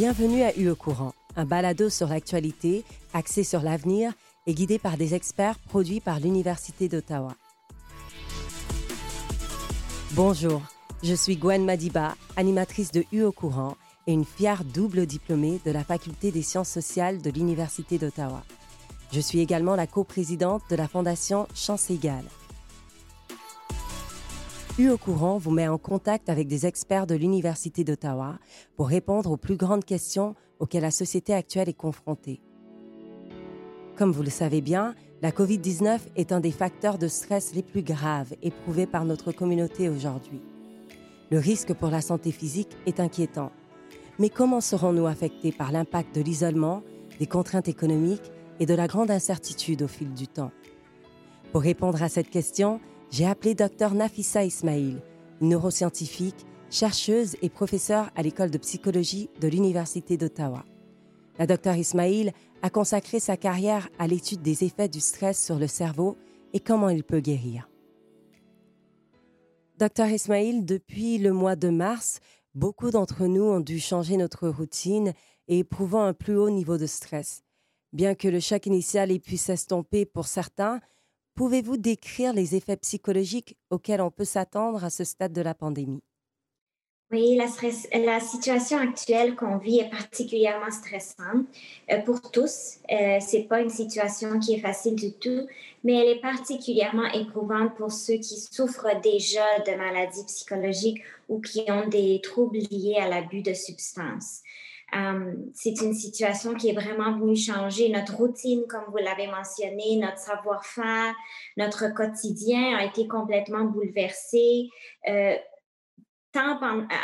Bienvenue à U au courant, un balado sur l'actualité, axé sur l'avenir et guidé par des experts produits par l'Université d'Ottawa. Bonjour, je suis Gwen Madiba, animatrice de U au courant et une fière double diplômée de la Faculté des sciences sociales de l'Université d'Ottawa. Je suis également la coprésidente de la Fondation Chance Égale. U au courant vous met en contact avec des experts de l'Université d'Ottawa pour répondre aux plus grandes questions auxquelles la société actuelle est confrontée. Comme vous le savez bien, la COVID-19 est un des facteurs de stress les plus graves éprouvés par notre communauté aujourd'hui. Le risque pour la santé physique est inquiétant. Mais comment serons-nous affectés par l'impact de l'isolement, des contraintes économiques et de la grande incertitude au fil du temps? Pour répondre à cette question, j'ai appelé Dr Nafissa Ismail, neuroscientifique, chercheuse et professeure à l'école de psychologie de l'Université d'Ottawa. La Dr Ismail a consacré sa carrière à l'étude des effets du stress sur le cerveau et comment il peut guérir. Dr Ismail, depuis le mois de mars, Beaucoup d'entre nous ont dû changer notre routine et éprouvant un plus haut niveau de stress. Bien que le choc initial ait pu s'estomper pour certains, pouvez-vous décrire les effets psychologiques auxquels on peut s'attendre à ce stade de la pandémie? Oui, la, situation actuelle qu'on vit est particulièrement stressante euh, pour tous. Euh, c'est pas une situation qui est facile du tout, mais elle est particulièrement éprouvante pour ceux qui souffrent déjà de maladies psychologiques ou qui ont des troubles liés à l'abus de substances. Euh, c'est une situation qui est vraiment venue changer notre routine, comme vous l'avez mentionné, notre savoir-faire, notre quotidien a été complètement bouleversé. Euh, tant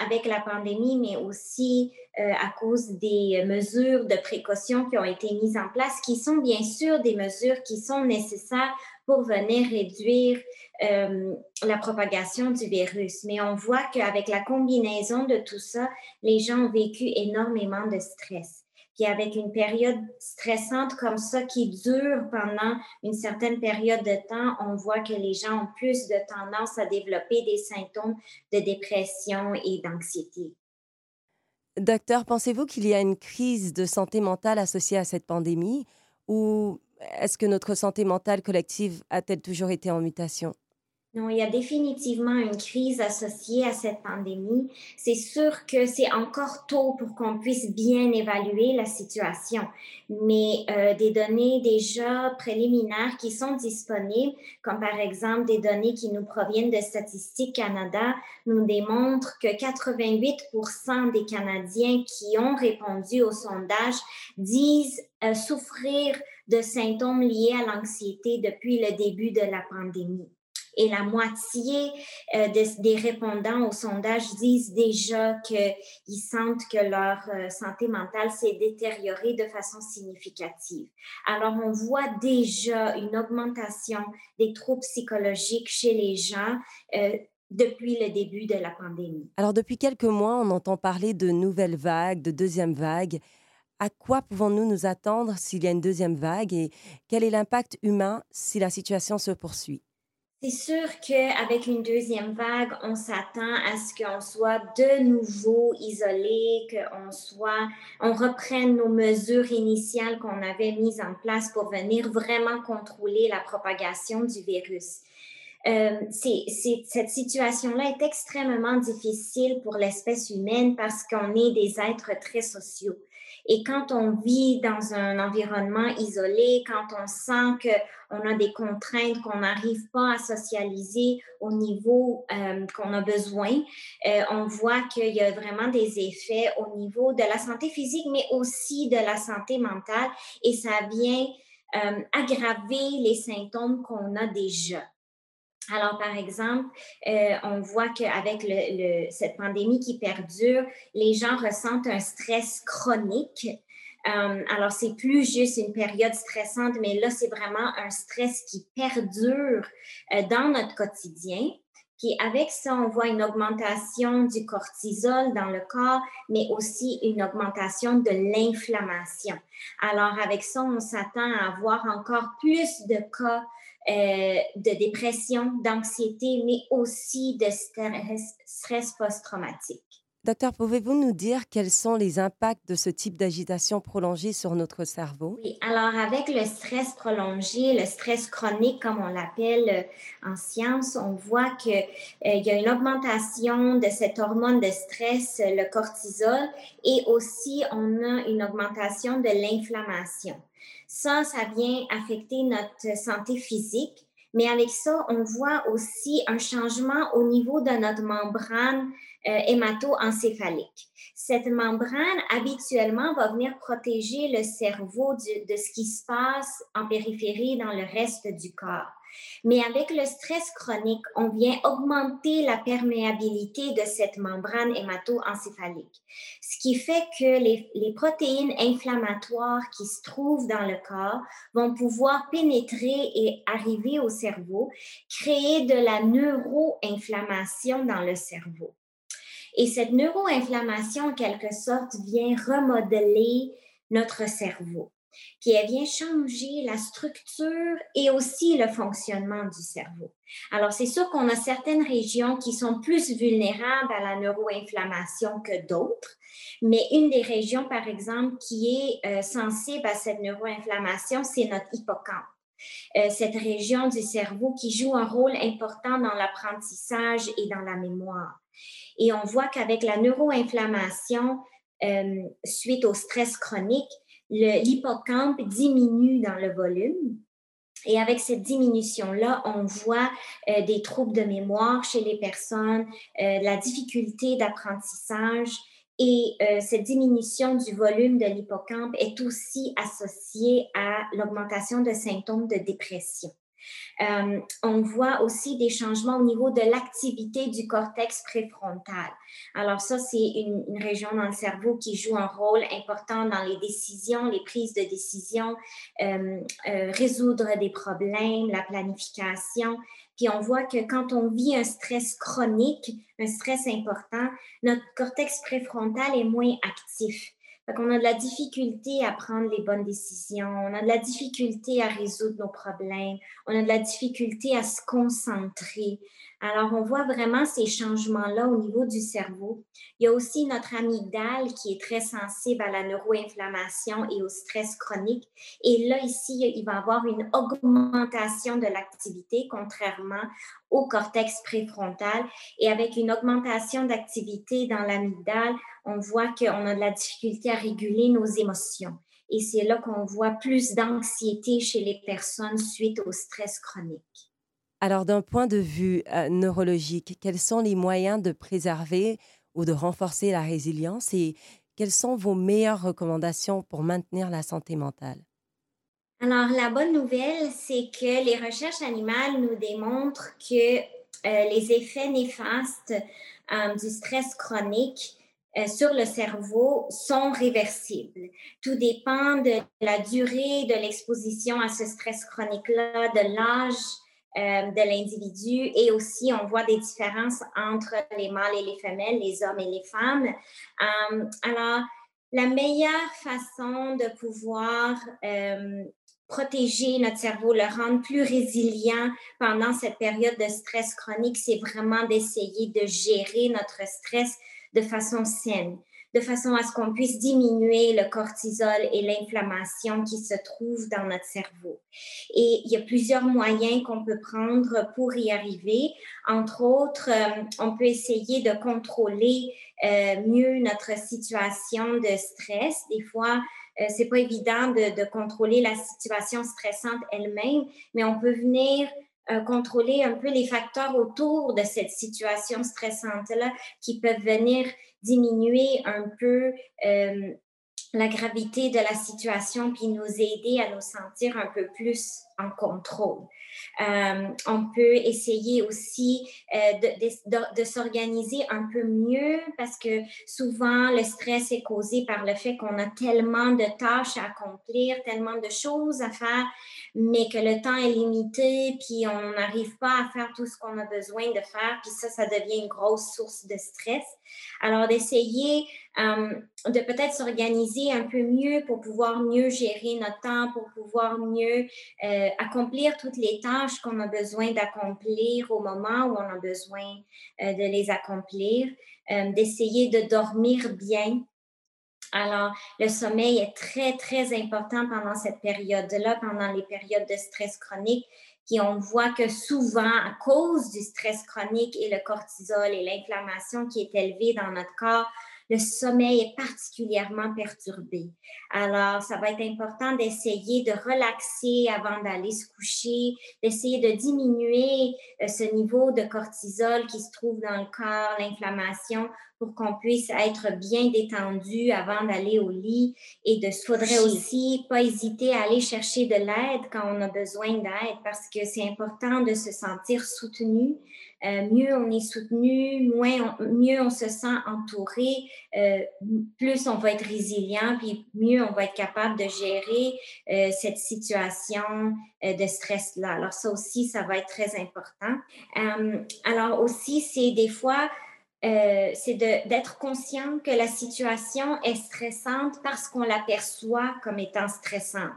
avec la pandémie, mais aussi euh, à cause des mesures de précaution qui ont été mises en place, qui sont bien sûr des mesures qui sont nécessaires pour venir réduire euh, la propagation du virus. Mais on voit qu'avec la combinaison de tout ça, les gens ont vécu énormément de stress. Puis avec une période stressante comme ça qui dure pendant une certaine période de temps, on voit que les gens ont plus de tendance à développer des symptômes de dépression et d'anxiété. Docteur, pensez-vous qu'il y a une crise de santé mentale associée à cette pandémie ou est-ce que notre santé mentale collective a-t-elle toujours été en mutation? Non, il y a définitivement une crise associée à cette pandémie. C'est sûr que c'est encore tôt pour qu'on puisse bien évaluer la situation, mais euh, des données déjà préliminaires qui sont disponibles, comme par exemple des données qui nous proviennent de Statistique Canada, nous démontrent que 88% des Canadiens qui ont répondu au sondage disent euh, souffrir de symptômes liés à l'anxiété depuis le début de la pandémie et la moitié euh, des répondants au sondage disent déjà qu'ils sentent que leur euh, santé mentale s'est détériorée de façon significative. Alors, on voit déjà une augmentation des troubles psychologiques chez les gens. Euh, depuis le début de la pandémie. Alors, depuis quelques mois, on entend parler de nouvelles vagues, de deuxième vague. À quoi pouvons-nous nous attendre s'il y a une deuxième vague et quel est l'impact humain si la situation se poursuit? C'est sûr qu'avec une deuxième vague, on s'attend à ce qu'on soit de nouveau isolé, qu'on soit, on reprenne nos mesures initiales qu'on avait mises en place pour venir vraiment contrôler la propagation du virus. Euh, cette situation-là est extrêmement difficile pour l'espèce humaine parce qu'on est des êtres très sociaux. Et quand on vit dans un environnement isolé, quand on sent qu'on a des contraintes, qu'on n'arrive pas à socialiser au niveau euh, qu'on a besoin, euh, on voit qu'il y a vraiment des effets au niveau de la santé physique, mais aussi de la santé mentale. Et ça vient euh, aggraver les symptômes qu'on a déjà. Alors, par exemple, euh, on voit qu'avec le, cette pandémie qui perdure, les gens ressentent un stress chronique. Euh, alors, c'est plus juste une période stressante, mais là, c'est vraiment un stress qui perdure euh, dans notre quotidien. Puis avec ça, on voit une augmentation du cortisol dans le corps, mais aussi une augmentation de l'inflammation. Alors avec ça, on s'attend à avoir encore plus de cas euh, de dépression, d'anxiété, mais aussi de stress, stress post-traumatique. Docteur, pouvez-vous nous dire quels sont les impacts de ce type d'agitation prolongée sur notre cerveau? Oui, alors avec le stress prolongé, le stress chronique, comme on l'appelle euh, en science, on voit qu'il euh, y a une augmentation de cette hormone de stress, le cortisol, et aussi on a une augmentation de l'inflammation. Ça, ça vient affecter notre santé physique, mais avec ça, on voit aussi un changement au niveau de notre membrane euh, hémato-encéphalique. Cette membrane, habituellement, va venir protéger le cerveau de ce qui se passe en périphérie dans le reste du corps. Mais avec le stress chronique, on vient augmenter la perméabilité de cette membrane hémato-encéphalique, ce qui fait que les, les, protéines inflammatoires qui se trouvent dans le corps vont pouvoir pénétrer et arriver au cerveau, créer de la neuroinflammation dans le cerveau. Et cette neuroinflammation, en quelque sorte, vient remodeler notre cerveau. Puis elle vient changer la structure et aussi le fonctionnement du cerveau. Alors, c'est sûr qu'on a certaines régions qui sont plus vulnérables à la neuroinflammation que d'autres, mais une des régions, par exemple, qui est euh, sensible à cette neuroinflammation, c'est notre hippocampe. Euh, cette région du cerveau qui joue un rôle important dans l'apprentissage et dans la mémoire. Et on voit qu'avec la neuroinflammation euh, suite au stress chronique, l'hippocampe diminue dans le volume. Et avec cette diminution-là, on voit euh, des troubles de mémoire chez les personnes, euh, la difficulté d'apprentissage. Et cette diminution du volume de l'hippocampe est aussi associée à l'augmentation de symptômes de dépression. Euh, on voit aussi des changements au niveau de l'activité du cortex préfrontal. Alors ça, c'est une, région dans le cerveau qui joue un rôle important dans les décisions, les prises de décision, euh, euh, résoudre des problèmes, la planification. Puis on voit que quand on vit un stress chronique, un stress important, notre cortex préfrontal est moins actif. Qu'on a de la difficulté à prendre les bonnes décisions, on a de la difficulté à résoudre nos problèmes, on a de la difficulté à se concentrer. Alors, on voit vraiment ces changements-là au niveau du cerveau. Il y a aussi notre amygdale qui est très sensible à la neuroinflammation et au stress chronique. Et là, ici, il va y avoir une augmentation de l'activité, contrairement au cortex préfrontal. Et avec une augmentation d'activité dans l'amygdale, on voit qu'on a de la difficulté à réguler nos émotions. Et c'est là qu'on voit plus d'anxiété chez les personnes suite au stress chronique. Alors, d'un point de vue euh, neurologique, quels sont les moyens de préserver ou de renforcer la résilience et quelles sont vos meilleures recommandations pour maintenir la santé mentale? Alors, la bonne nouvelle, c'est que les recherches animales nous démontrent que euh, les effets néfastes euh, du stress chronique sur le cerveau sont réversibles. Tout dépend de la durée de l'exposition à ce stress chronique-là, de l'âge euh, de l'individu et aussi on voit des différences entre les mâles et les femelles, les hommes et les femmes. Euh, alors, la meilleure façon de pouvoir euh, protéger notre cerveau, le rendre plus résilient pendant cette période de stress chronique, c'est vraiment d'essayer de gérer notre stress de façon saine de façon à ce qu'on puisse diminuer le cortisol et l'inflammation qui se trouvent dans notre cerveau. Et il y a plusieurs moyens qu'on peut prendre pour y arriver. Entre autres, euh, on peut essayer de contrôler euh, mieux notre situation de stress. Des fois, euh, c'est pas évident de, de, contrôler la situation stressante elle-même, mais on peut venir euh, contrôler un peu les facteurs autour de cette situation stressante-là qui peuvent venir diminuer un peu euh, la gravité de la situation puis nous aider à nous sentir un peu plus en contrôle. Euh, on peut essayer aussi euh, de, s'organiser un peu mieux parce que souvent le stress est causé par le fait qu'on a tellement de tâches à accomplir, tellement de choses à faire, mais que le temps est limité, puis on n'arrive pas à faire tout ce qu'on a besoin de faire, puis ça, ça devient une grosse source de stress. Alors d'essayer euh, de peut-être s'organiser un peu mieux pour pouvoir mieux gérer notre temps, pour pouvoir mieux accomplir toutes les tâches qu'on a besoin d'accomplir au moment où on a besoin euh, de les accomplir, euh, d'essayer de dormir bien. Alors, le sommeil est très, très important pendant cette période-là, pendant les périodes de stress chronique. Puis on voit que souvent, à cause du stress chronique et le cortisol et l'inflammation qui est élevée dans notre corps, le sommeil est particulièrement perturbé. Alors, ça va être important d'essayer de relaxer avant d'aller se coucher, d'essayer de diminuer euh, ce niveau de cortisol qui se trouve dans le corps, l'inflammation, pour qu'on puisse être bien détendu avant d'aller au lit et de faudrait aussi pas hésiter à aller chercher de l'aide quand on a besoin d'aide parce que c'est important de se sentir soutenu euh, mieux on est soutenu, moins mieux on se sent entouré, euh, plus on va être résilient, puis mieux on va être capable de gérer euh, cette situation de stress-là. Alors ça aussi, ça va être très important. alors aussi, c'est des fois, c'est d'être conscient que la situation est stressante parce qu'on l'aperçoit comme étant stressante.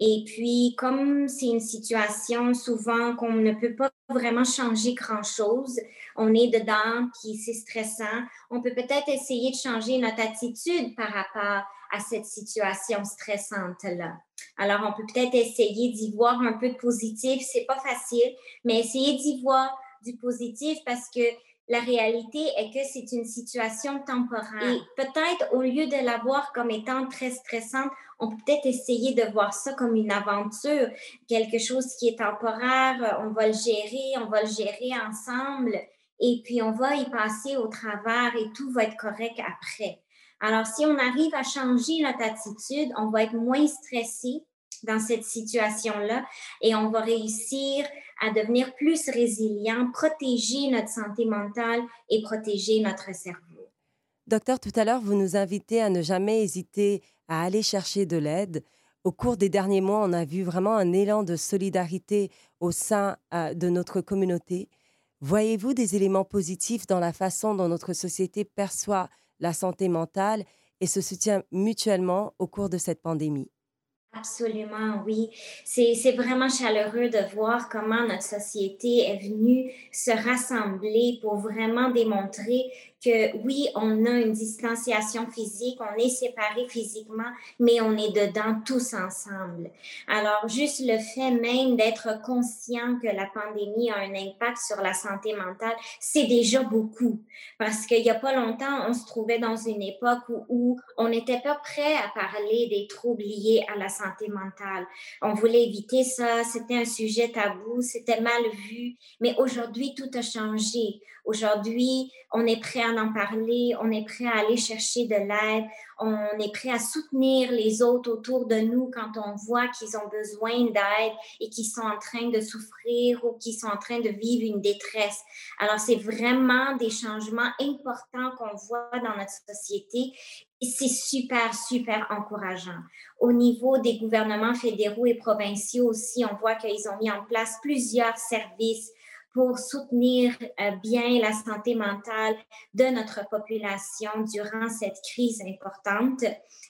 Et puis, comme c'est une situation souvent qu'on ne peut pas vraiment changer grand-chose, on est dedans, puis c'est stressant, on peut peut-être essayer de changer notre attitude par rapport à cette situation stressante-là. Alors, on peut peut-être essayer d'y voir un peu de positif. C'est pas facile, mais essayer d'y voir du positif parce que la réalité est que c'est une situation temporaire. Et peut-être au lieu de la voir comme étant très stressante, on peut peut-être essayer de voir ça comme une aventure, quelque chose qui est temporaire, on va le gérer, on va le gérer ensemble et puis on va y passer au travers et tout va être correct après. Alors, si on arrive à changer notre attitude, on va être moins stressé dans cette situation-là et on va réussir à devenir plus résilient, protéger notre santé mentale et protéger notre cerveau. Docteur, tout à l'heure, vous nous invitez à ne jamais hésiter à aller chercher de l'aide. Au cours des derniers mois, on a vu vraiment un élan de solidarité au sein euh, de notre communauté. Voyez-vous des éléments positifs dans la façon dont notre société perçoit la santé mentale et se soutient mutuellement au cours de cette pandémie? Absolument, oui. C'est vraiment chaleureux de voir comment notre société est venue se rassembler pour vraiment démontrer que oui, on a une distanciation physique, on est séparés physiquement, mais on est dedans tous ensemble. Alors, juste le fait même d'être conscient que la pandémie a un impact sur la santé mentale, c'est déjà beaucoup. Parce qu'il n'y a pas longtemps, on se trouvait dans une époque où, où on n'était pas prêt à parler des troubles liés à la santé mentale. On voulait éviter ça, c'était un sujet tabou, c'était mal vu, mais aujourd'hui, tout a changé. Aujourd'hui, on est prêt à en parler, on est prêt à aller chercher de l'aide, on est prêt à soutenir les autres autour de nous quand on voit qu'ils ont besoin d'aide et qu'ils sont en train de souffrir ou qu'ils sont en train de vivre une détresse. Alors, c'est vraiment des changements importants qu'on voit dans notre société et c'est super, super encourageant. Au niveau des gouvernements fédéraux et provinciaux aussi, on voit qu'ils ont mis en place plusieurs services pour soutenir euh, bien la santé mentale de notre population durant cette crise importante.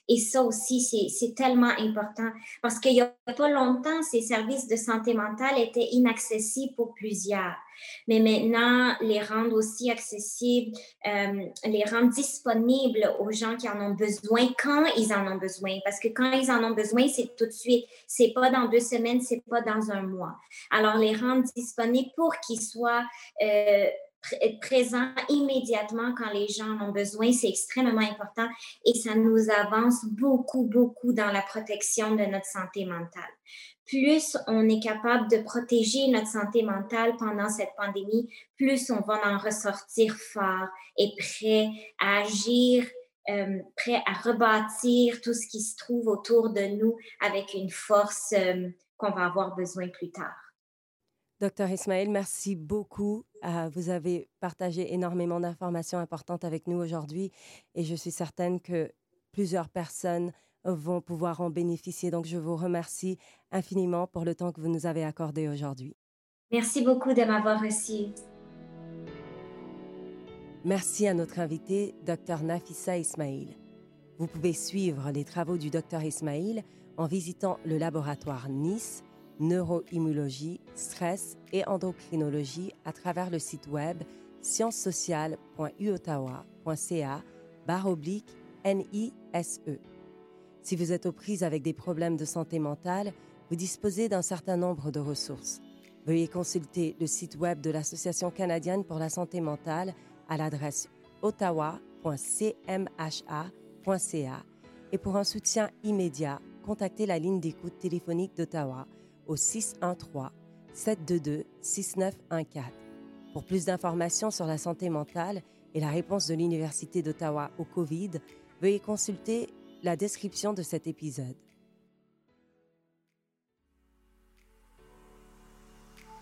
Et ça aussi, c'est tellement important parce qu'il n'y a pas longtemps, ces services de santé mentale étaient inaccessibles pour plusieurs. Mais maintenant, les rendre aussi accessibles, euh, les rendre disponibles aux gens qui en ont besoin quand ils en ont besoin. Parce que quand ils en ont besoin, c'est tout de suite. C'est pas dans deux semaines, c'est pas dans un mois. Alors, les rendre disponibles pour qu'ils soient euh, présents immédiatement quand les gens en ont besoin, c'est extrêmement important et ça nous avance beaucoup, beaucoup dans la protection de notre santé mentale plus on est capable de protéger notre santé mentale pendant cette pandémie, plus on va en ressortir fort et prêt à agir, euh, prêt à rebâtir tout ce qui se trouve autour de nous avec une force euh, qu'on va avoir besoin plus tard. Docteur Ismaël, merci beaucoup. Euh, vous avez partagé énormément d'informations importantes avec nous aujourd'hui et je suis certaine que plusieurs personnes vont pouvoir en bénéficier. Donc, je vous remercie infiniment pour le temps que vous nous avez accordé aujourd'hui. Merci beaucoup de m'avoir reçu. Merci à notre invité, Dr Nafissa Ismail. Vous pouvez suivre les travaux du Dr Ismail en visitant le laboratoire Nice neuroimmunologie, stress et endocrinologie à travers le site web sciencesociales.uottawa.ca barre oblique NISE. Si vous êtes aux prises avec des problèmes de santé mentale, vous disposez d'un certain nombre de ressources. Veuillez consulter le site web de l'Association canadienne pour la santé mentale à l'adresse ottawa.cmha.ca et pour un soutien immédiat, contactez la ligne d'écoute téléphonique d'Ottawa au 613-722-6914. Pour plus d'informations sur la santé mentale et la réponse de l'Université d'Ottawa au COVID, veuillez consulter la description de cet épisode.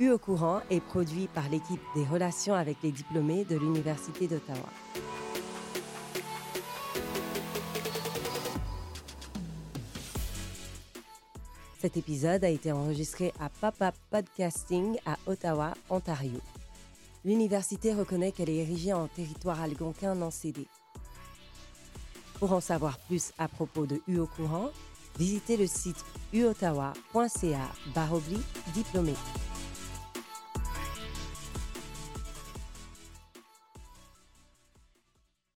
U au courant est produit par l'équipe des relations avec les diplômés de l'Université d'Ottawa. Cet épisode a été enregistré à Papa Podcasting à Ottawa, Ontario. L'université reconnaît qu'elle est érigée en territoire algonquin non cédé. Pour en savoir plus à propos de U au courant, visitez le site uottawa.ca diplômé.